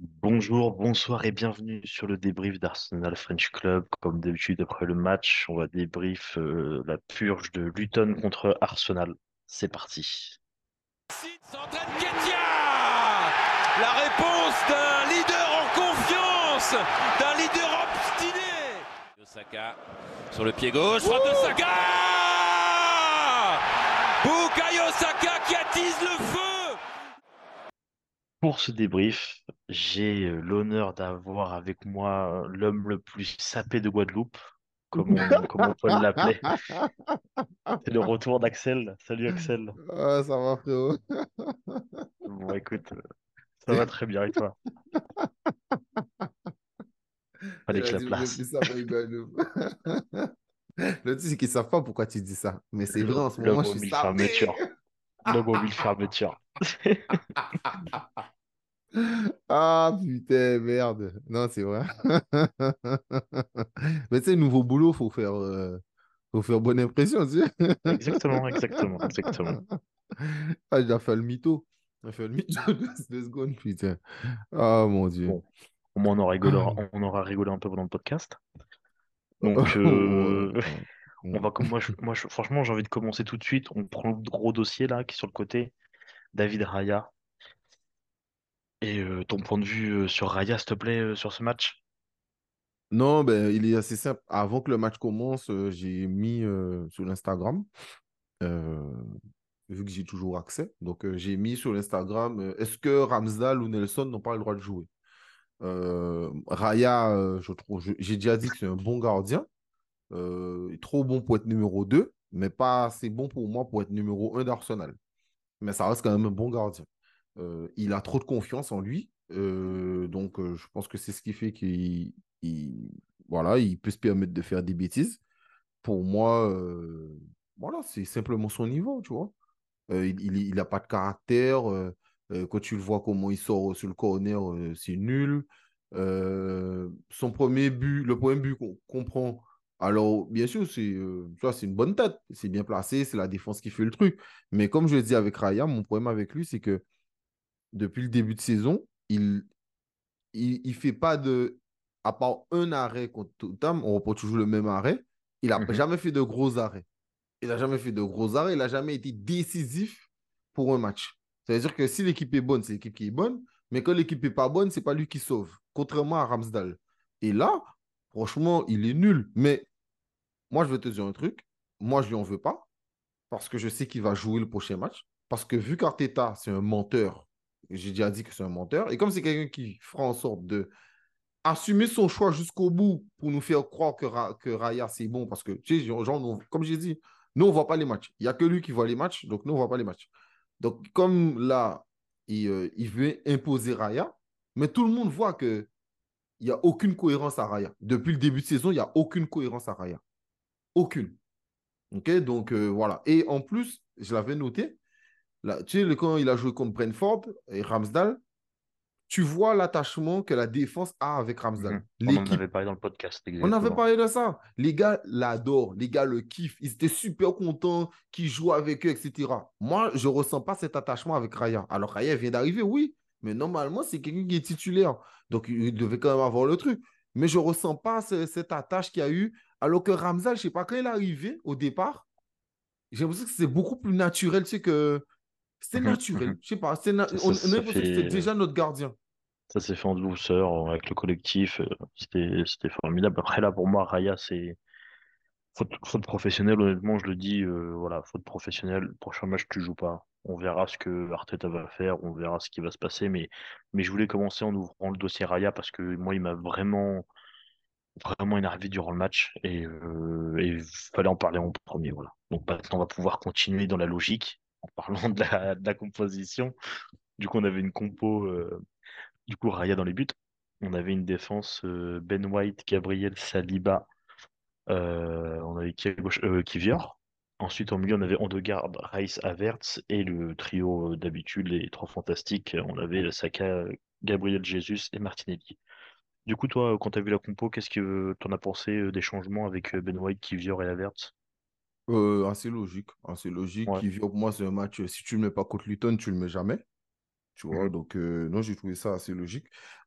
Bonjour, bonsoir et bienvenue sur le débrief d'Arsenal French Club. Comme d'habitude, après le match, on va débrief euh, la purge de Luton contre Arsenal. C'est parti. La réponse d'un leader en confiance, d'un leader obstiné. Osaka sur le pied gauche, frappe de Saka Bukayo Saka qui attise le feu Pour ce débrief, j'ai euh, l'honneur d'avoir avec moi euh, l'homme le plus sapé de Guadeloupe, comme on, comme on peut l'appeler. C'est le retour d'Axel. Salut Axel. Ah, ça va, frérot. Bon, écoute, euh, ça va très bien et toi? Fallait que la place. Le truc, c'est qu'ils savent pas pourquoi tu dis ça. Mais c'est vrai, en ce moment, je suis sapé. Aux mille fermetures. Ah, putain, merde. Non, c'est vrai. Mais tu sais, nouveau boulot, faut faire, euh, faut faire bonne impression, tu sais. Exactement, exactement, exactement. Ah, j'ai fait le mytho. J'ai fait le mytho de deux secondes, putain. Ah, mon Dieu. Bon, au moins on aura rigolé, on aura rigolé un peu pendant le podcast. Donc, euh. On va comme moi, franchement, j'ai envie de commencer tout de suite. On prend le gros dossier là qui est sur le côté. David Raya. Et euh, ton point de vue euh, sur Raya, s'il te plaît, euh, sur ce match? Non, ben, il est assez simple. Avant que le match commence, j'ai mis sur l'Instagram, vu que j'ai toujours accès. Donc, j'ai mis sur l'Instagram, est-ce que Ramsdale ou Nelson n'ont pas le droit de jouer? Raya, je trouve, j'ai déjà dit que c'est un bon gardien, euh, trop bon pour être numéro 2, mais pas assez bon pour moi pour être numéro un d'Arsenal. Mais ça reste quand même un bon gardien. Euh, il a trop de confiance en lui. euh, donc, je pense que c'est ce qui fait qu'il il- voilà, il peut se permettre de faire des bêtises. Pour moi, voilà, c'est simplement son niveau, tu vois. Il il, il a pas de caractère. quand tu le vois comment il sort sur le corner, c'est nul. Son premier but, le premier but qu'on qu'on prend, alors bien sûr, c'est euh, c'est une bonne tête. C'est bien placé, c'est la défense qui fait le truc. Mais comme je le dis avec Raya, mon problème avec lui, c'est que depuis le début de saison, il il, il fait pas de. À part un arrêt contre Tottenham, on reprend toujours le même arrêt. Il n'a Mhm. jamais fait de gros arrêts. Il n'a jamais fait de gros arrêts. Il n'a jamais été décisif pour un match. Ça veut dire que si l'équipe est bonne, c'est l'équipe qui est bonne. Mais quand l'équipe n'est pas bonne, c'est pas lui qui sauve. Contrairement à Ramsdale. Et là, franchement, il est nul. Mais moi, je vais te dire un truc. Moi, je lui en veux pas. Parce que je sais qu'il va jouer le prochain match. Parce que vu qu'Arteta, c'est un menteur, j'ai déjà dit que c'est un menteur. Et comme c'est quelqu'un qui fera en sorte de assumer son choix jusqu'au bout pour nous faire croire que, Ra- que Raya, c'est bon. Parce que, tu sais, genre, comme j'ai dit, nous, on ne voit pas les matchs. Il n'y a que lui qui voit les matchs. Donc, nous, on ne voit pas les matchs. Donc, comme là, euh, il veut imposer Raya, mais tout le monde voit que il n'y a aucune cohérence à Raya. Depuis le début de saison, il n'y a aucune cohérence à Raya. Aucune. OK? Donc, euh, voilà. Et en plus, je l'avais noté, là, tu sais, quand il a joué contre Brentford et Ramsdale, tu vois l'attachement que la défense a avec Ramsdale. Mhm. On en avait parlé dans le podcast, on avait parlé de ça. Les gars l'adorent, les gars le kiffent. Ils étaient super contents qu'ils jouent avec eux, etc. Moi, je ne ressens pas cet attachement avec Raya. Alors, Raya vient d'arriver, oui, mais normalement, c'est quelqu'un qui est titulaire. Donc, il devait quand même avoir le truc. Mais je ne ressens pas ce- cette attache qu'il y a eu. Alors que Ramsal, je ne sais pas, quand il est arrivé au départ, j'ai l'impression que c'est beaucoup plus naturel. Tu sais que c'est Mhm, naturel. mhm. Je sais pas, c'est na- on, ça- on a que c'était déjà notre gardien. ça s'est fait en douceur euh, avec le collectif. euh, C'était, c'était formidable. Après, là, pour moi, Raya, c'est faute, faute professionnelle. Honnêtement, je le dis, euh, voilà, faute professionnelle. Prochain match, tu joues pas. On verra ce que Arteta va faire, on verra ce qui va se passer. Mais, je voulais commencer en ouvrant le dossier Raya parce que moi, il m'a vraiment, vraiment énervé durant le match et euh, il fallait en parler en premier. Voilà. Donc maintenant, on va pouvoir continuer dans la logique en parlant de la, composition. Du coup, on avait une compo, euh, du coup, Raya dans les buts. On avait une défense euh, Ben White, Gabriel, Saliba. Euh, on avait qui à gauche euh, Kivior. Ensuite, en milieu, on avait Ondegaard, Rice, Havertz et le trio euh, d'habitude, les trois fantastiques. On avait Saka, Gabriel Jesus et Martinelli. Du coup, toi, quand tu as vu la compo, qu'est-ce que t'en as pensé euh, des changements avec euh, Ben White, Kivior et Havertz? Euh, assez logique. Assez logique. Ouais. Pour moi, c'est un match. Si tu ne le mets pas contre Luton, tu ne le mets jamais. Tu vois, Mhm. donc euh, non, j'ai trouvé ça assez logique.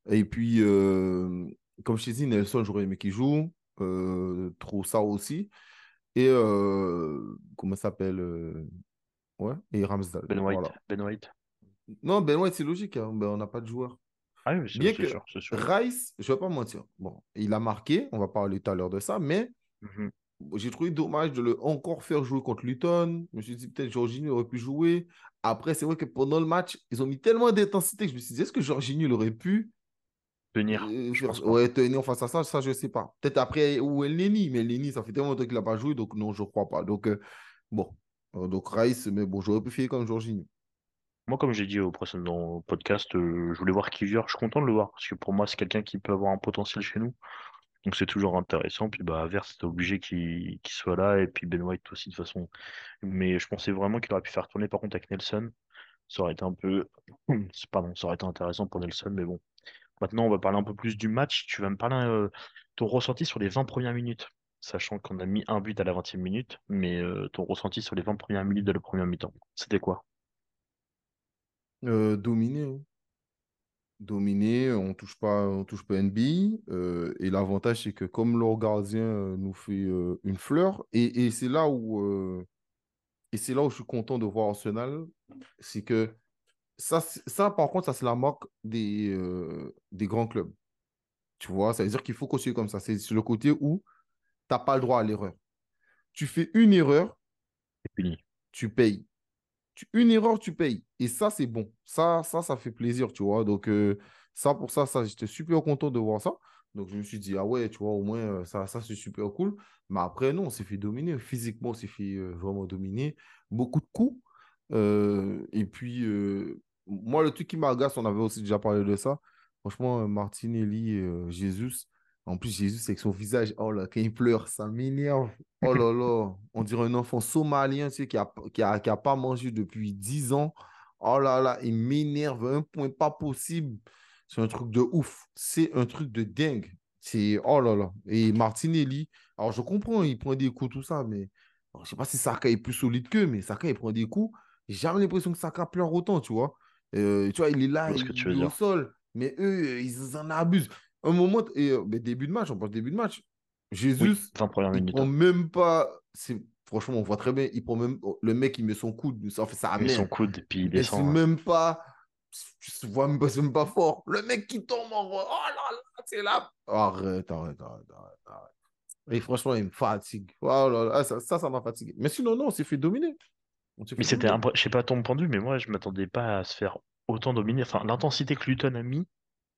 Et puis, euh, comme je t'ai dit, Nelson, j'aurais aimé qu'il joue. Euh, trop ça aussi. Et euh, comment ça s'appelle euh, Ouais, et Ramsdale. Ben White. Voilà. Ben White. Non, Ben White, c'est logique. hein. Ben, on n'a pas de joueur. Ah oui, Bien que sûr, sûr. Rice, je ne vais pas mentir. Bon, il a marqué, on va parler tout à l'heure de ça, mais Mhm. j'ai trouvé dommage de le encore faire jouer contre Luton. Je me suis dit peut-être Jorginho aurait pu jouer. Après, c'est vrai que pendant le match, ils ont mis tellement d'intensité que je me suis dit, est-ce que Jorginho aurait pu Tenir, je pense ouais, tenir face à ça? Ça, je ne sais pas. Peut-être après, ou El Neni, mais El Neni, ça fait tellement longtemps qu'il n'a pas joué, donc non, je ne crois pas. Donc, euh, bon. Euh, donc Rice, mais bon, j'aurais préféré comme Jorginho. Moi, comme j'ai dit au précédent podcast, euh, je voulais voir Kivior. Je suis content de le voir parce que pour moi, c'est quelqu'un qui peut avoir un potentiel chez nous. Donc c'est toujours intéressant. Puis bah, Havertz, c'était obligé qu'il qu'il soit là. Et puis Ben White aussi, de toute façon. Mais je pensais vraiment qu'il aurait pu faire tourner par contre avec Nelson. Ça aurait été un peu. Pardon, ça aurait été intéressant pour Nelson. Mais bon. Maintenant, on va parler un peu plus du match. Tu vas me parler euh, ton ressenti sur les 20 premières minutes. Sachant qu'on a mis un but à la 20e minute. Mais euh, ton ressenti sur les 20 premières minutes de la première mi-temps. C'était quoi? Euh, dominé, hein. dominé, on touche pas, on touche pas NB. euh, et l'avantage, c'est que comme leur gardien nous fait une fleur, et, et c'est là où et c'est là où je suis content de voir Arsenal, c'est que ça, ça, par contre, ça c'est la marque des, euh, des grands clubs. Tu vois, ça veut dire qu'il faut continuer comme ça. C'est sur le côté où tu n'as pas le droit à l'erreur. Tu fais une erreur, tu payes. tu- une erreur, tu payes. Et ça, c'est bon. Ça, ça, ça fait plaisir, tu vois. Donc, euh, ça, pour ça, ça, j'étais super content de voir ça. Donc, je me suis dit, ah ouais, tu vois, au moins, euh, ça, ça c'est super cool. Mais après, non, on s'est fait dominer. Physiquement, on s'est fait euh, vraiment dominer. Beaucoup de coups. Euh, et puis, euh, moi, le truc qui m'agace, on avait aussi déjà parlé de ça. Franchement, euh, Martinelli, euh, Jesus. En plus, Jésus, avec son visage, oh là, quand il pleure, ça m'énerve. Oh là là, on dirait un enfant somalien, tu sais, qui a, qui a, qui a pas mangé depuis 10 ans. Oh là là, il m'énerve un point pas possible. C'est un truc de ouf. C'est un truc de dingue. C'est, oh là là. Et Martinelli, alors je comprends, il prend des coups, tout ça, mais alors, je sais pas si Saka est plus solide qu'eux, mais Saka, il prend des coups. J'ai jamais l'impression que Saka pleure autant, tu vois. Euh, tu vois, il est là, il est au sol, mais eux, euh, ils en abusent. Un moment, et, euh, mais début de match, on parle début de match. Oui, Jesus, 20 premières il minutes. prend hein. même pas. Franchement, on voit très bien. Il prend même le mec, il met son coude, ça fait sa Il met son coude et puis il descend. hein. même pas. Tu vois même pas, c'est même pas fort. Le mec qui tombe en. Oh là là, c'est là. Arrête, arrête, arrête, arrête, arrête. Et franchement, il me fatigue. Oh là là, ça, ça, ça m'a fatigué. Mais sinon, non, on s'est fait dominer. Mais c'était, je sais pas ton point de vue, mais moi, je m'attendais pas à se faire autant dominer. Enfin, l'intensité que Luton a mis,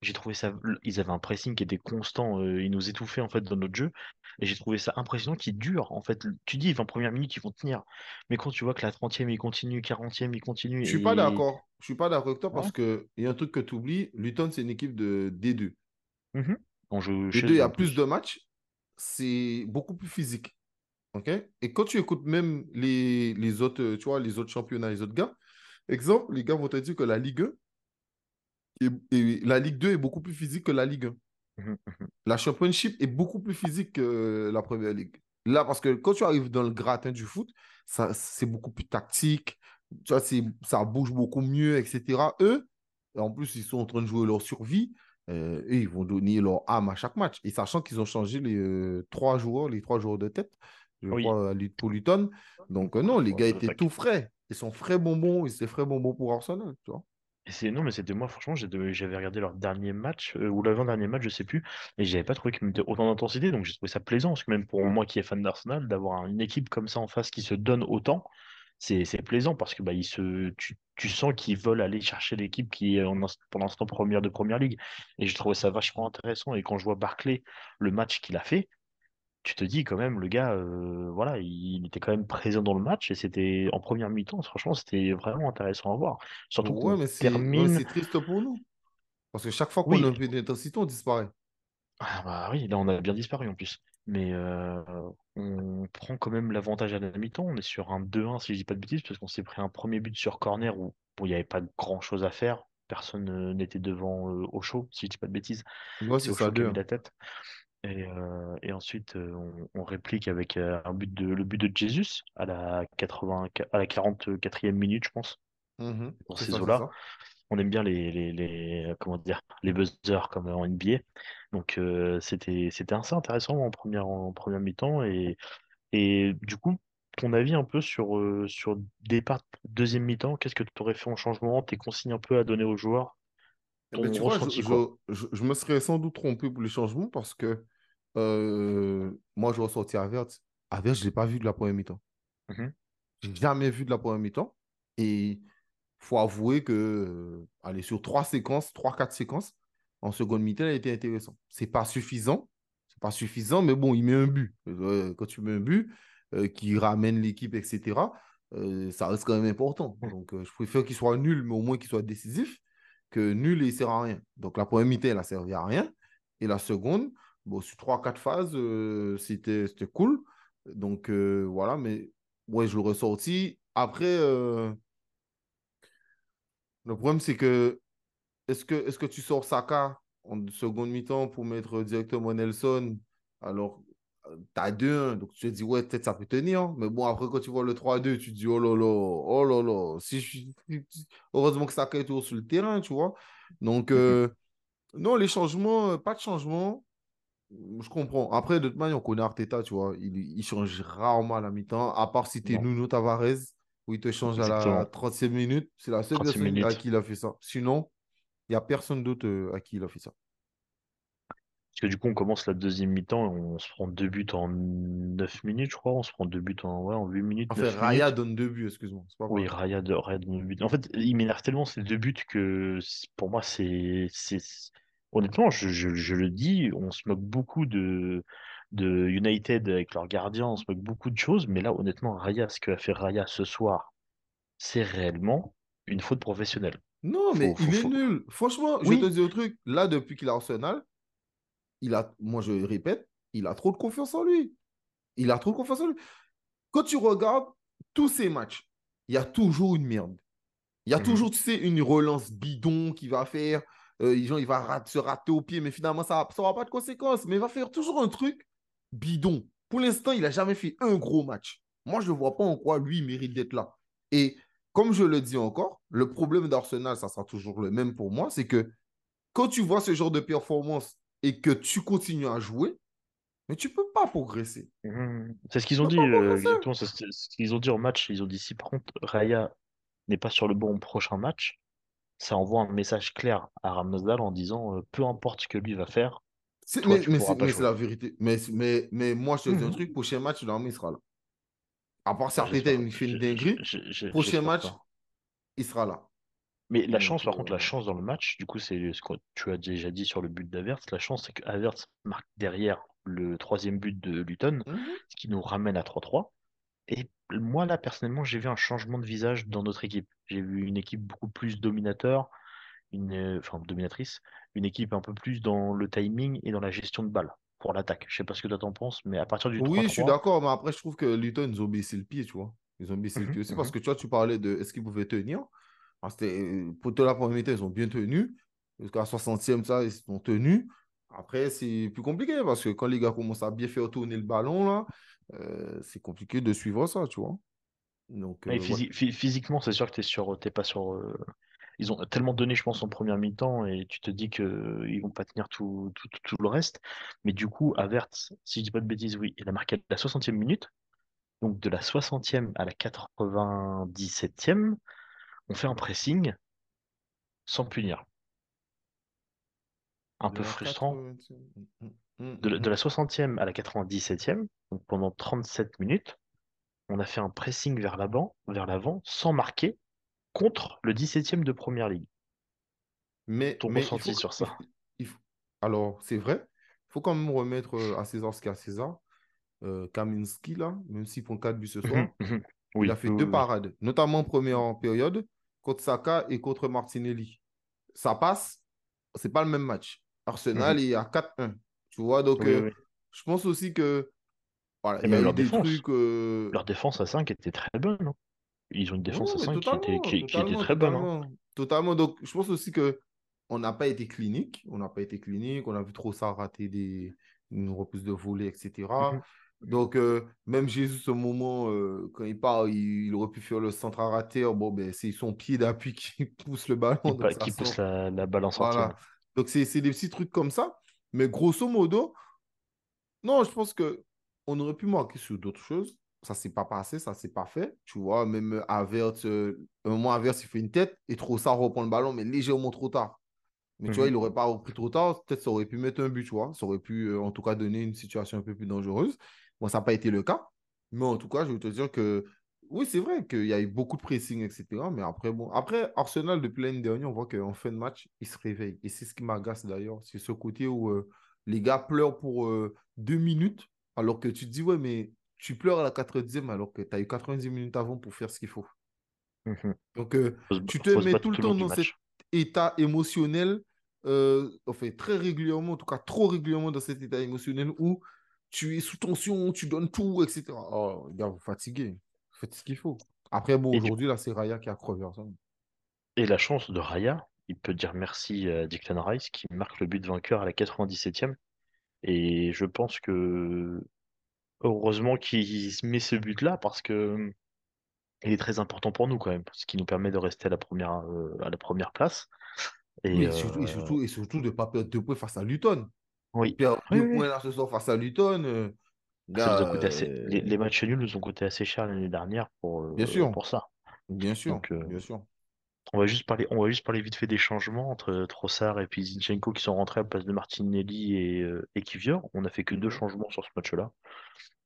j'ai trouvé ça. Ils avaient un pressing qui était constant. euh, ils nous étouffaient en fait dans notre jeu. Et j'ai trouvé ça impressionnant qu'ils durent. En fait, tu dis 20 premières minutes, ils vont tenir. Mais quand tu vois que la 30e, il continue, 40e, il continue. Je suis pas d'accord. Je suis pas d'accord avec toi Ouais. parce qu'il y a un truc que tu oublies. Luton, c'est une équipe de D2. Mhm. On joue Les chez deux, il y a plus. de matchs. C'est beaucoup plus physique. OK? Et quand tu écoutes même les, les autres, euh, tu vois, les autres championnats, les autres gars, exemple, les gars vont te dire que la Ligue 1 et, et la Ligue 2 est beaucoup plus physique que la Ligue 1. Mhm, mhm. La Championship est beaucoup plus physique que la Première Ligue. Là, parce que quand tu arrives dans le gratin du foot, ça, c'est beaucoup plus tactique. Tu vois, c'est- ça bouge beaucoup mieux, etc. Eux, en plus, ils sont en train de jouer leur survie. euh, eux, ils vont donner leur âme à chaque match. Et sachant qu'ils ont changé les euh, trois joueurs, les trois joueurs de tête, je Oui. crois, pour Luton. Donc, euh, non, les gars étaient tout frais. Ils sont frais bonbons. Ils étaient frais bonbons pour Arsenal, tu vois. C'est non, mais c'était moi, franchement, j'avais regardé leur dernier match, euh, ou l'avant-dernier match, je sais plus, et j'avais pas trouvé qu'ils mettaient autant d'intensité, donc j'ai trouvé ça plaisant, parce que même pour moi qui est fan d'Arsenal, d'avoir une équipe comme ça en face qui se donne autant, c'est plaisant, parce que bah, ils se, tu, tu sens qu'ils veulent aller chercher l'équipe qui est en pour l'instant première de première ligue. Et j'ai trouvé ça vachement intéressant, et quand je vois Barclay, le match qu'il a fait, tu te dis quand même, le gars, euh, voilà, il était quand même présent dans le match, et c'était en première mi-temps, franchement, c'était vraiment intéressant à voir. Surtout Ouais, mais c'est ouais, termine. c'est triste pour nous. Parce que chaque fois qu'on a Oui, un peu d'intensité, on disparaît. Ah bah oui, là on a bien disparu en plus. Mais euh, on prend quand même l'avantage à la mi-temps. On est sur un 2-1 si je dis pas de bêtises, parce qu'on s'est pris un premier but sur corner où il n'y avait pas grand-chose à faire. Personne euh, n'était devant euh, Ocho, si je dis pas de bêtises. Ouais, C'est c'est ça, Ocho qui a mis la tête. Et, euh, et ensuite, euh, on, on réplique avec euh, un but de, le but de Jesus à la 80, à la 44e minute, je pense, Mhm. dans ces eaux-là. on aime bien les, les, les- comment dire, les buzzers comme en NBA. Donc, c'était, c'était assez intéressant en première, en première mi-temps. Et, et du coup, ton avis un peu sur, sur départ deuxième mi-temps, qu'est-ce que tu aurais fait en changement? Tes consignes un peu à donner aux joueurs? Eh ben, tu vois, je, quoi? je, je, je me serais sans doute trompé pour les changements parce que euh, moi, je ressorti Avert. Avert, je ne l'ai pas vu de la première mi-temps. Mhm, J'ai jamais vu de la première mi-temps. Et faut avouer que, euh, allez, sur trois séquences, trois, quatre séquences, en seconde mi-temps, il a été intéressant. C'est pas suffisant. C'est pas suffisant, mais bon, il met un but. Euh, quand tu mets un but qui ramène l'équipe, etc., ça reste quand même important. mhm. Donc, je préfère qu'il soit nul, mais au moins qu'il soit décisif, nul il sert à rien. Donc, la première mi-temps, elle a servi à rien. Et la seconde, bon, sur trois, quatre phases, euh, c'était cool. Donc, euh, voilà, mais ouais, je l'aurais sorti. Après, euh, le problème, c'est que est-ce que, est-ce que tu sors Saka en seconde mi-temps pour mettre directement Nelson? Alors, tu as 2-1, donc tu te dis, ouais, peut-être ça peut tenir. Mais bon, après, quand tu vois le 3-2, tu te dis, oh là là, oh là là. Si je. Heureusement que Saka est toujours sur le terrain, tu vois. Donc, Mhm. euh, non, les changements, euh, pas de changement. Je comprends. Après, de toute manière, on connaît Arteta, tu vois. Il, il change rarement à la mi-temps, à part si t'es Nuno Tavares, où il te change à la exactement. 30e minute. C'est la seule 36 personne à qui il a fait ça. Sinon, il n'y a personne d'autre euh, à qui il a fait ça. Parce que du coup, on commence la deuxième mi-temps, et on se prend deux buts en 9 minutes, je crois. On se prend deux buts en, ouais, en 8 minutes, Enfin, 9 Raya minutes. donne deux buts, excuse-moi. Oui. Raya de, Raya donne le but. En fait, il m'énerve tellement ces deux buts que pour moi, c'est, honnêtement, je, je, je le dis, on se moque beaucoup de, de United avec leur gardien, on se moque beaucoup de choses, mais là, honnêtement, Raya, ce qu'a fait Raya ce soir, c'est réellement une faute professionnelle. Non, mais Faut, faut, il est faut... nul. Franchement, je te Oui. dis un truc. Là, depuis qu'il a Arsenal, il a, moi je le répète, il a trop de confiance en lui. Il a trop de confiance en lui. Quand tu regardes tous ces matchs, il y a toujours une merde. Il y a Mhm. toujours, tu sais, une relance bidon qu'il va faire. Euh, genre, il va rat- se rater au pied, mais finalement, ça n'aura pas de conséquences. Mais il va faire toujours un truc bidon. Pour l'instant, il n'a jamais fait un gros match. Moi, je ne vois pas en quoi lui il mérite d'être là. Et comme je le dis encore, le problème d'Arsenal, ça sera toujours le même pour moi, c'est que quand tu vois ce genre de performance et que tu continues à jouer, mais tu ne peux pas progresser. Mhm. C'est ce qu'ils ont dit, euh, exactement, c'est ce qu'ils ont dit en match. Ils ont dit si par contre Raya n'est pas sur le bon prochain match, ça envoie un message clair à Ramsdale en disant euh, peu importe ce que lui va faire, toi mais c'est la vérité. Mais, mais, mais moi, je te dis un Mhm. truc, prochain match, il sera là. À part j'espère, il fait une dinguerie, prochain match, pas. il sera là. Mais la chance, par contre, la euh, chance dans le match, du coup, c'est ce que tu as déjà dit sur le but d'Havertz. La chance, c'est que marque derrière le troisième but de Luton, mhm. ce qui nous ramène à 3-3. Et moi, là, personnellement, j'ai vu un changement de visage dans notre équipe. J'ai vu une équipe beaucoup plus dominateur, une, euh, enfin, dominatrice, une équipe un peu plus dans le timing et dans la gestion de balle pour l'attaque. Je sais pas ce que toi t'en penses, mais à partir du Oui, je suis 3-3, d'accord, mais après, je trouve que Luton, ils ont baissé le pied, tu vois. Ils ont baissé le mhm, pied aussi parce mhm. que, tu vois, tu parlais de est-ce qu'ils pouvaient tenir. Ah, c'était- Pour te la première mi-temps, ils ont bien tenu. Jusqu'à la 60e, ça, ils ont tenu. Après, c'est plus compliqué parce que quand les gars commencent à bien faire tourner le ballon, là, euh, c'est compliqué de suivre ça, tu vois. Donc, euh, ouais. physiquement, c'est sûr que sur, t'es pas sur. euh, Ils ont tellement donné, je pense, en première mi-temps, et tu te dis que ils vont pas tenir tout, tout, tout- tout le reste. Mais du coup, Havertz, si je dis pas de bêtises, oui, il a marqué à la 60e minute. Donc de la 60e à la 97e, on fait un pressing sans punir. Un De peu frustrant. 80e. Mm, mm, De la, de la 60e à la 97e, donc pendant 37 minutes, on a fait un pressing vers l'avant, vers l'avant, sans marquer, contre le 17e de Première Ligue. Mais, Ton mais il faut ressenti sur ça? il faut- Alors, c'est vrai, il faut quand même remettre euh, à César ce qu'il y a à César. Euh, Kaminski, là, même s'il prend 4 buts ce soir, il a fait oui, deux oui. parades, notamment en première période, contre Saka et contre Martinelli. Ça passe, c'est pas le même match. Arsenal Mhm. est à 4-1. Tu vois, donc euh, je pense aussi que voilà, Et il y a même eu leur des défense. trucs. euh, Leur défense à 5 était très bonne. hein. Ils ont une défense à mais 5 qui était, totalement, qui, qui était totalement, très bonne. hein. totalement, totalement. Donc, je pense aussi que on n'a pas été clinique. On n'a pas été clinique. On a vu trop ça rater des une de volée, etc. Donc, euh, même Jésus, ce moment, euh, quand il part, il, il aurait pu faire le centre à rater. Bon, ben, c'est son pied d'appui qui pousse le ballon, Qui, donc qui pousse la, la balle en sortie. Voilà. Donc, c'est des petits trucs comme ça. Mais grosso modo, non, je pense que on aurait pu marquer sur d'autres choses. Ça s'est pas passé, ça s'est pas fait. Tu vois, même euh, Havertz, euh, un moment, Havertz, il fait une tête et Trossard reprend le ballon, mais légèrement trop tard. Mais tu vois, il Mhm. n'aurait pas repris trop tard. Peut-être ça aurait pu mettre un but, tu vois. Ça aurait pu, en tout cas, donner une situation un peu plus dangereuse. Bon, ça n'a pas été le cas. Mais en tout cas, je veux te dire que oui, c'est vrai qu'il y a eu beaucoup de pressing, etc. Mais après, bon, après, Arsenal, depuis l'année dernière, on voit qu'en fin de match, ils se réveillent. Et c'est ce qui m'agace d'ailleurs. C'est ce côté où euh, les gars pleurent pour euh, deux minutes, alors que tu te dis, ouais, mais tu pleures à la 90e alors que tu as eu 90 minutes avant pour faire ce qu'il faut. Mhm. Donc, euh, tu te mets tout le temps dans cet état émotionnel, euh, enfin, très régulièrement, en tout cas trop régulièrement dans cet état émotionnel où tu es sous tension, tu donnes tout, etc. Oh, gars, vous fatiguez. Faites ce qu'il faut. Après, bon, aujourd'hui, là, c'est Raya qui a crevé. ça. Et la chance de Raya, il peut dire merci à Declan Rice qui marque le but vainqueur à la 97e. Et je pense que heureusement qu'il met ce but-là parce que il est très important pour nous quand même, ce qui nous permet de rester à la première, euh, à la première place. Et Oui, et surtout, et euh, surtout, et surtout de ne pas perdre deux points face à Luton. Oui, Perdre oui, là ce soir face à Luton, euh, gars, assez. Les, euh, les matchs nuls nous ont coûté assez cher l'année dernière pour, bien euh, sûr, pour ça. bien sûr, Donc bien sûr. on va juste parler, on va juste parler vite fait des changements entre Trossard et puis Zinchenko qui sont rentrés à la place de Martinelli et, et Kivior. On n'a fait que deux changements sur ce match-là.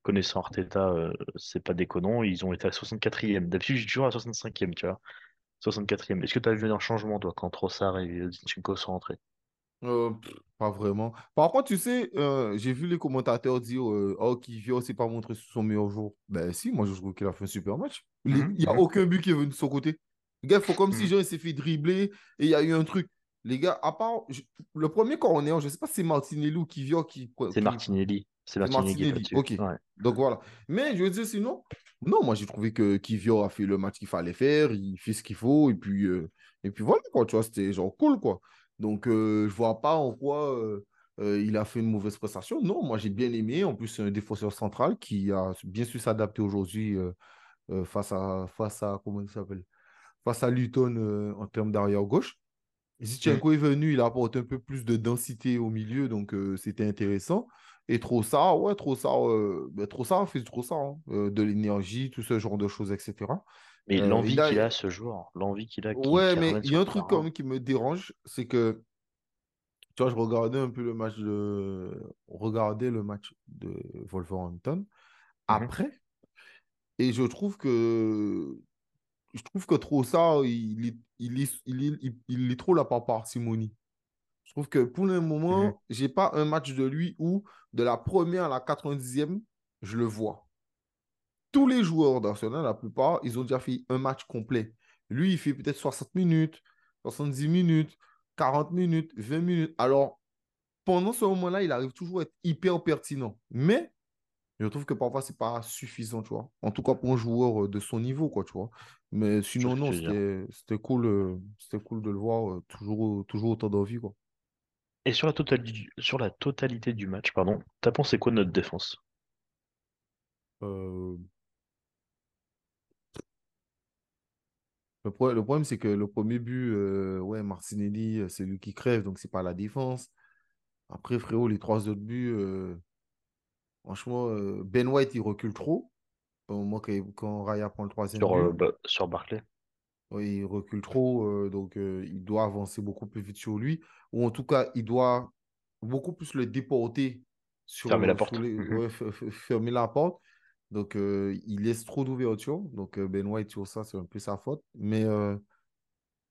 Connaissant Arteta, euh, c'est pas déconnant. Ils ont été à 64e. D'habitude, j'ai toujours à 65e, tu vois. 64e. Est-ce que tu as vu un changement, toi, quand Trossard et Zinchenko sont rentrés? Euh, pff, pas vraiment. Par contre, tu sais, euh, j'ai vu les commentateurs dire euh, Oh, Kivio s'est pas montré sur son meilleur jour. Ben si, moi je trouve qu'il a fait un super match. Il n'y a mhm, aucun but qui est venu de son côté. Le gars, il faut comme si mhm. genre, il s'est fait dribbler et il y a eu un truc. Les gars, à part je- le premier corner, je sais pas si c'est Martinelli ou Kivio qui, C'est Martinelli. C'est c'est Martinelli Martinelli. Ok. Ouais. Donc voilà. Mais je veux dire, sinon, non, moi j'ai trouvé que Kivio a fait le match qu'il fallait faire, il fait ce qu'il faut, et puis, euh, et puis voilà, quoi, tu vois, c'était genre cool, quoi. Donc euh, je vois pas en quoi euh, euh, il a fait une mauvaise prestation. Non, moi j'ai bien aimé. En plus, c'est un défenseur central qui a bien su s'adapter aujourd'hui face à, face à, comment il s'appelle? Face à Luton en termes d'arrière gauche. Mhm, Zichenko est venu, il apporte un peu plus de densité au milieu, donc euh, c'était intéressant. Et Trossard, ouais, Trossard, euh, ben, Trossard fait du Trossard, hein, euh, de l'énergie, tout ce genre de choses, etc. Mais Euh, il l'envie qu'il a ce jour, l'envie qu'il a qui, ouais, qui mais il y a un truc quand même qui me dérange, c'est que, tu vois, je regardais un peu le match de, regardais le match de Wolverhampton Mhm, après, et je trouve que, je trouve que il, est- il, est- il, est- il, il est trop là par parcimonie. Je trouve que pour le moment, j'ai pas un match de lui où, de la première à la 90e, je le vois. Tous les joueurs d'Arsenal, la plupart, ils ont déjà fait un match complet. Lui, il fait peut-être 60 minutes, 70 minutes, 40 minutes, 20 minutes. Alors, pendant ce moment-là, il arrive toujours à être hyper pertinent. Mais je trouve que parfois, c'est pas suffisant, tu vois. En tout cas, pour un joueur euh, de son niveau, quoi, tu vois. Mais sinon, non, c'était cool, euh, c'était cool de le voir, euh, toujours, toujours autant d'envie, quoi. Et sur la totalité, sur la totalité du match, pardon, t'as pensé quoi de notre défense? Euh, Le, pro- le problème, c'est que le premier but, euh, ouais, Martinelli, euh, c'est lui qui crève, donc c'est pas la défense. Après, frérot, les trois autres buts, euh, franchement, euh, Ben White, il recule trop. Au moment que- quand Raya prend le troisième Sur, but, sur Barclay? ouais, il recule trop, donc il doit avancer beaucoup plus vite sur lui. Ou en tout cas, il doit beaucoup plus le déporter Fermer sur, la euh, sur porte. les, ouais, f- f- fermer la porte. Donc, euh, il laisse trop d'ouverture. Donc, euh, Ben White, sur ça, c'est un peu sa faute. Mais euh,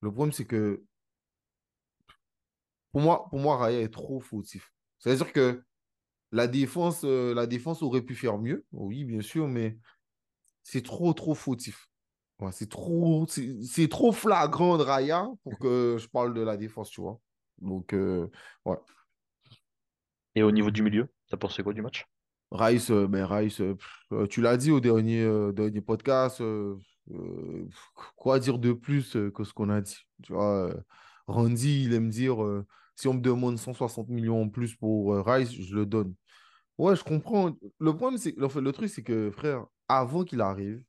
le problème, c'est que Pour moi, Raya est trop fautif. C'est-à-dire que la défense, aurait pu faire mieux, oui, bien sûr, mais c'est trop, trop fautif. C'est trop, c'est trop flagrant de Raya pour que je parle de la défense, tu vois. Donc, ouais. Et au niveau du milieu, t'as pensé quoi du match? Rice, ben Rice, pff, tu l'as dit au dernier, euh, dernier podcast, euh, euh, pff, quoi dire de plus que ce qu'on a dit? Tu vois, Randy, il aime dire, si on me demande 160 millions en plus pour Rice, je le donne. Ouais, je comprends. Le problème, c'est, le, le truc, c'est que, frère, avant qu'il arrive,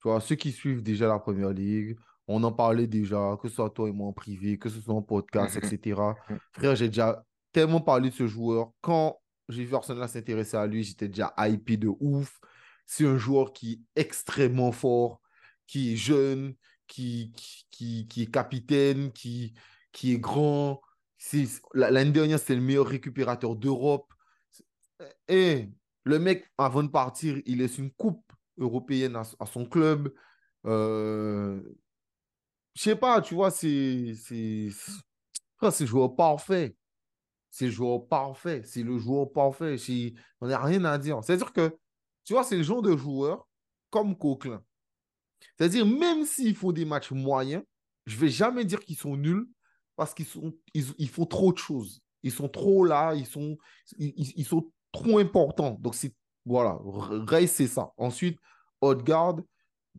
tu vois, ceux qui suivent déjà la première ligue, on en parlait déjà, que ce soit toi et moi en privé, que ce soit en podcast, etc. Frère, j'ai déjà tellement parlé de ce joueur. Quand j'ai vu Arsenal s'intéresser à lui, j'étais déjà hypé de ouf. C'est un joueur qui est extrêmement fort, qui est jeune, qui, qui, qui, qui est capitaine, qui, qui est grand. L'année dernière, c'était le meilleur récupérateur d'Europe. Et le mec, avant de partir, il laisse une coupe européenne à, son club. Euh, je sais pas, tu vois, c'est c'est le joueur parfait. C'est le joueur parfait. C'est le joueur parfait. On n'a rien à dire. C'est-à-dire que, tu vois, c'est le genre de joueur comme Coquelin. C'est-à-dire, même s'ils font des matchs moyens, je vais jamais dire qu'ils sont nuls parce qu'ils ils, font trop de choses. Ils sont trop là, ils sont trop importants. Donc, c'est, voilà, Ray, c'est ça. Ensuite, Odegaard,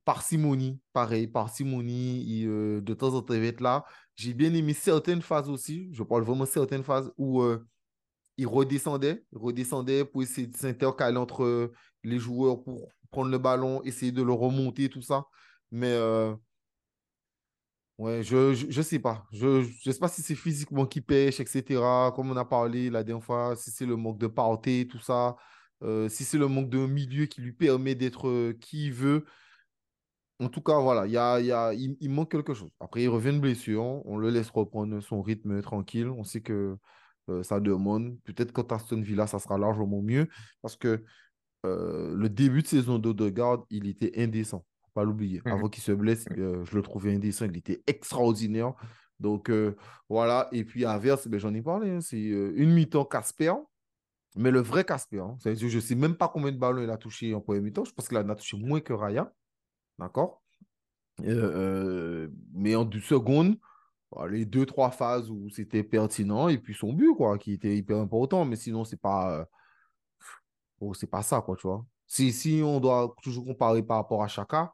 parcimonie, pareil, parcimonie, il, euh, de temps en temps, là. J'ai bien aimé certaines phases aussi. Je parle vraiment de certaines phases où euh, il redescendait, il redescendait pour essayer de s'intercaler entre euh, les joueurs pour prendre le ballon, essayer de le remonter, tout ça. Mais ouais, je, je, sais pas. Je, je sais pas si c'est physiquement qui pêche, etc. Comme on a parlé la dernière fois, si c'est le manque de portée, tout ça. Si c'est le manque d'un milieu qui lui permet d'être qui il veut. En tout cas, voilà, il y a, il y a, il, il manque quelque chose. Après, il revient de blessure, on le laisse reprendre son rythme tranquille. On sait que euh, ça demande. Peut-être qu'à Aston Villa, ça sera largement mieux parce que euh, le début de saison d'Odegaard, il était indécent. Faut pas l'oublier. Mhm. Avant qu'il se blesse, euh, je le trouvais indécent. Il était extraordinaire. Donc, voilà. Et puis, à Verse, ben, j'en ai parlé. hein, c'est une mi-temps Casper, mais le vrai Casper. hein. Je ne sais même pas combien de ballons il a touché en première mi-temps. Je pense qu'il en a touché moins que Raya. D'accord? Euh, mais en deux secondes, voilà, les deux, trois phases où c'était pertinent, et puis son but, quoi, qui était hyper important. Mais sinon, c'est pas, euh, bon, c'est pas ça, quoi, tu vois. Si, si on doit toujours comparer par rapport à Chaka,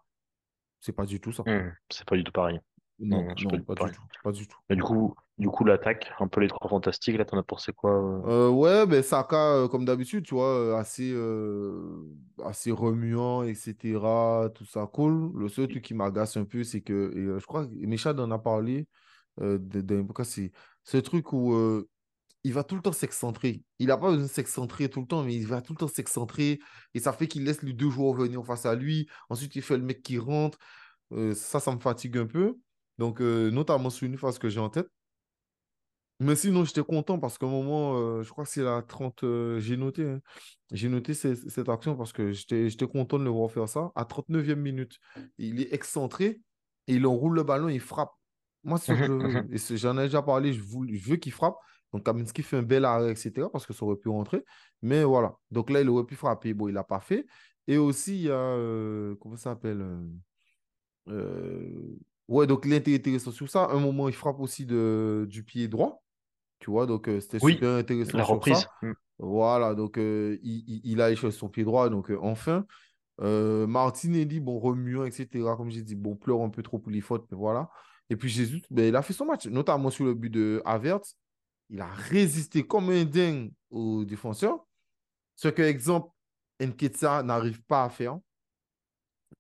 c'est pas du tout ça. Mhm. C'est pas du tout pareil. Non, Non, pas du tout pas du pareil. tout. Pas du tout. Mais du coup, du coup, l'attaque, un peu les trois fantastiques, là, t'en as pensé quoi euh? Euh, ouais, ben Saka, euh, comme d'habitude, tu vois, assez, euh, assez remuant, etc. Tout ça, cool. Le seul truc qui m'agace un peu, c'est que, et, je crois que Michel en a parlé, euh, de- d'un c'est ce truc où euh, il va tout le temps s'excentrer. Il n'a pas besoin de s'excentrer tout le temps, mais il va tout le temps s'excentrer. Et ça fait qu'il laisse les deux joueurs venir face à lui. Ensuite, il fait le mec qui rentre. Euh, ça, ça me fatigue un peu. Donc, euh, notamment sur une phase que j'ai en tête. Mais sinon, j'étais content parce qu'à un moment, euh, je crois que c'est la 30, euh, j'ai noté, hein. J'ai noté ce- cette action parce que j'étais content de le voir faire ça. À 39e minute, il est excentré et il enroule le ballon et il frappe. Moi, ce que j'en ai déjà parlé, je, voulais- je veux qu'il frappe. Donc, Kaminski fait un bel arrêt, etc. parce que ça aurait pu rentrer. Mais voilà. Donc là, il aurait pu frapper. Bon, il l'a pas fait. Et aussi, il y a, euh, comment ça s'appelle? Ouais, donc il était intéressant sur ça. À un moment, il frappe aussi de, du pied droit. Tu vois, donc euh, c'était Oui, super intéressant la sur ça. reprise. Mhm. Voilà, donc euh, il, il, il a échoué son pied droit. Donc euh, enfin, euh, Martinelli, bon, remuant, etc. Comme j'ai dit, bon, pleure un peu trop pour les fautes, mais voilà. Et puis Jésus, ben, il a fait son match, notamment sur le but de Havertz. Il a résisté comme un dingue aux défenseurs. Ce que, exemple, Nketiah n'arrive pas à faire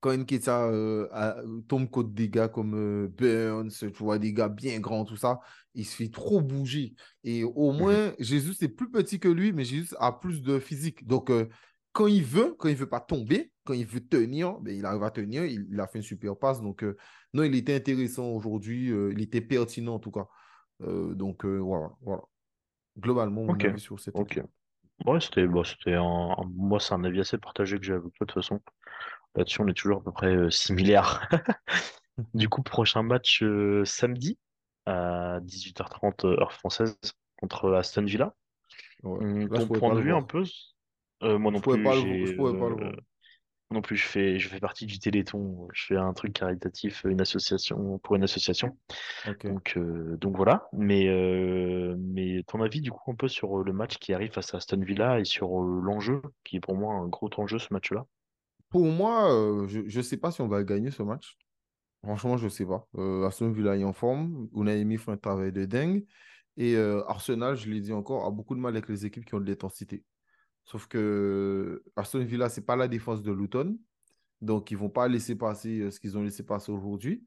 quand Nketiah euh, tombe contre des gars comme euh, Burns, tu vois, des gars bien grands, tout ça, il se fait trop bouger. Et au Mhm. moins, Jésus, c'est plus petit que lui, mais Jésus a plus de physique. Donc, euh, quand il veut, quand il veut pas tomber, quand il veut tenir, ben, il arrive à tenir. Il, il a fait une super passe. Donc, euh, non, il était intéressant aujourd'hui. il était pertinent, en tout cas. Donc, voilà, voilà. Globalement, mon Ok, avis sur cette ok. équipe. Ouais, c'était, bon, c'était un- moi, c'est un avis assez partagé que j'ai avec toi, de toute façon. Là-dessus, on est toujours à peu près euh, similaires. Du coup, prochain match euh, samedi à 18h30 euh, heure française contre Aston Villa. Ouais. Là, je ton point de vue un peu? Euh, moi Je non pourrais plus, pas je pas le euh, voir. moi non plus je fais je fais partie du Téléthon. Je fais un truc caritatif, une association pour une association. Donc euh, donc voilà. Mais mais ton avis du coup un peu sur le match qui arrive face à Aston Villa et sur l'enjeu qui est pour moi un gros enjeu ce match-là? Pour moi, euh, je ne sais pas si on va gagner ce match. Franchement, je ne sais pas. Euh, Aston Villa est en forme. Unai fait un travail de dingue. Et euh, Arsenal, je l'ai dit encore, a beaucoup de mal avec les équipes qui ont de l'intensité. Sauf que Aston Villa, c'est pas la défense de Luton. Donc, ils vont pas laisser passer euh, ce qu'ils ont laissé passer aujourd'hui.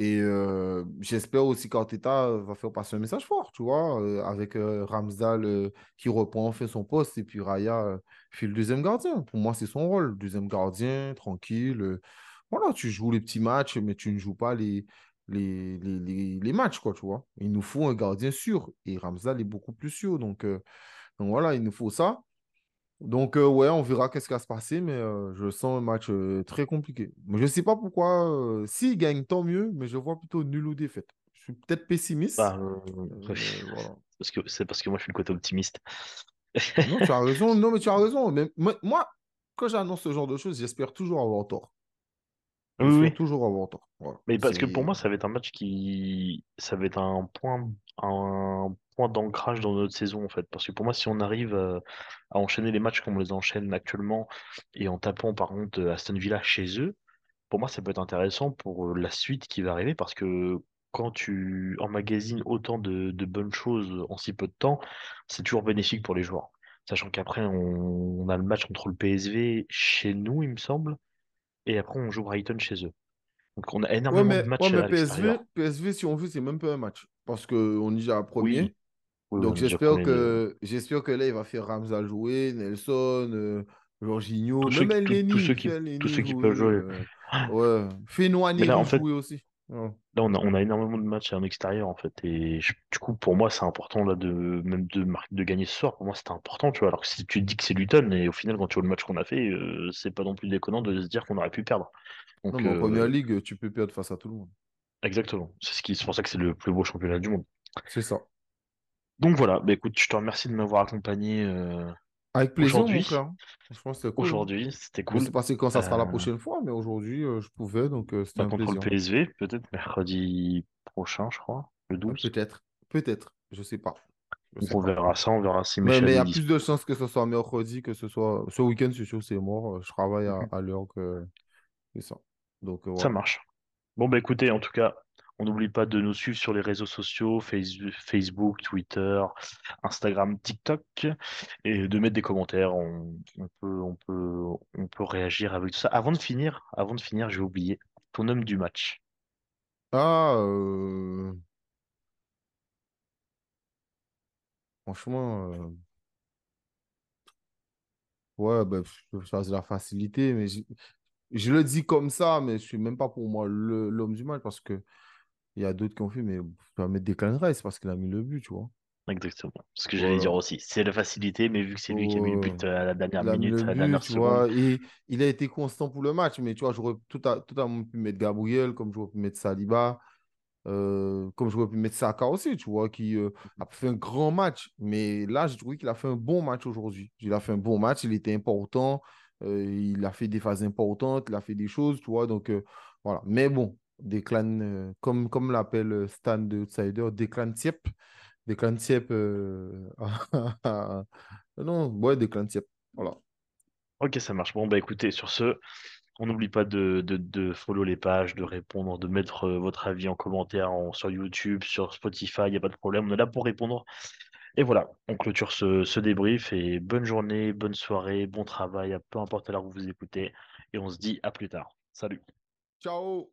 Et euh, j'espère aussi qu'Arteta va faire passer un message fort, tu vois, euh, avec euh, Ramsdale euh, qui reprend, fait son poste, et puis Raya euh, fait le deuxième gardien. Pour moi, c'est son rôle. Deuxième gardien, tranquille. euh, voilà, tu joues les petits matchs, mais tu ne joues pas les, les, les, les, les matchs, quoi, tu vois. Il nous faut un gardien sûr. Et Ramsdale est beaucoup plus sûr. Donc, euh, donc voilà, il nous faut ça. Donc, euh, ouais, on verra qu'est-ce qui va se passer, mais euh, je sens un match euh, très compliqué. Mais je ne sais pas pourquoi. euh, s'il gagne, tant mieux, mais je vois plutôt nul ou défaite. Je suis peut-être pessimiste, Bah, voilà. parce que c'est parce que moi je suis le côté optimiste. Non, tu as raison. Non, mais tu as raison. Mais moi, quand j'annonce ce genre de choses, j'espère toujours avoir tort. Oui, toujours avoir tort. Voilà. Mais parce que pour moi, ça va être un match qui, ça va être un point, un point d'ancrage dans notre saison en fait. Parce que pour moi, si on arrive euh, à enchaîner les matchs comme on les enchaîne actuellement et en tapant par contre Aston Villa chez eux, pour moi, ça peut être intéressant pour euh, la suite qui va arriver parce que quand tu emmagasines autant de, de bonnes choses en si peu de temps, c'est toujours bénéfique pour les joueurs. Sachant qu'après, on, on a le match contre le PSV chez nous, il me semble, et après, on joue Brighton chez eux. Donc, on a Ouais, énormément de ouais, matchs mais à PSV, si on veut, c'est même pas un match. Parce qu'on déjà à premier. Oui, oui, Donc j'espère euh, que j'espère que là, il va faire Ramsal jouer, Nelson, euh, Jorginho, tous ceux, même tous, ceux tous ceux qui peuvent jouer. euh, ouais. Là, en fait, jouer aussi. Là, on a, on a énormément de matchs en extérieur, en fait. Et je- du coup, pour moi, c'est important là, de, même de, de gagner ce soir. Pour moi, c'était important, tu vois. Alors que si tu te dis que c'est Luton, et au final, quand tu vois le match qu'on a fait, euh, c'est pas non plus déconnant de se dire qu'on aurait pu perdre. Non, mais en première euh, ligue, tu peux perdre face à tout le monde. exactement. C'est ce qui, c'est pour ça que c'est le plus beau championnat du monde. C'est ça. Donc voilà, bah, écoute, je te remercie de m'avoir accompagné euh, Avec plaisir, aujourd'hui. Franchement, c'était cool. Aujourd'hui, c'était Je sais cool. pas quand ça sera la Euh, prochaine fois, mais aujourd'hui, euh, je pouvais, donc euh, c'était bah, un contre le plaisir. PSV, peut-être mercredi prochain, je crois, le Ouais, 12. Peut-être. Peut-être. Je sais pas. Je Donc sais on pas. verra ça, on verra si Mais mais il y a plus de chances que ce soit mercredi, que ce soit ce week-end, c'est sûr, c'est mort. Euh, Je travaille à, Mhm. à l'heure que c'est ça. Donc euh, Ça marche. Bon, bah écoutez, en tout cas, on n'oublie pas de nous suivre sur les réseaux sociaux, Face- Facebook, Twitter, Instagram, TikTok, et de mettre des commentaires. On, peut, on peut, on peut réagir avec tout ça. Avant de finir, avant de finir, j'ai oublié ton homme du match. Ah, euh, franchement, euh, ouais, je vais choisir la facilité, mais je, le dis comme ça, mais je suis même pas pour moi l'homme du match parce que il y a d'autres qui ont fait, mais tu vas mettre Declan Rice parce qu'il a mis le but, tu vois. Exactement. Ce que j'allais dire aussi. C'est la facilité, mais vu que c'est lui qui a mis le but à la dernière Il minute, à la dernière tu vois, et il a été constant pour le match, mais tu vois, j'aurais tout à, totalement pu mettre Gabriel, comme j'aurais pu mettre Saliba, euh, comme j'aurais pu mettre Saka aussi, tu vois, qui euh, a fait un grand match. Mais là, j'ai trouvé qu'il a fait un bon match aujourd'hui. Il a fait un bon match, il était important, euh, il a fait des phases importantes, il a fait des choses, tu vois, donc voilà. Mais bon, Declan, euh, comme, comme l'appelle euh, Stan de Outsider, Declan Tiep. Declan Tiep, euh, non, ouais, Declan Tiep, voilà. Ok, ça marche. Bon, bah écoutez, sur ce, on n'oublie pas de, de, de follow les pages, de répondre, de mettre euh, votre avis en commentaire en- sur YouTube, sur Spotify, il n'y a pas de problème. On est là pour répondre. Et voilà, on clôture ce, ce débrief et bonne journée, bonne soirée, bon travail, peu importe l'heure où vous écoutez. Et on se dit à plus tard. Salut. Ciao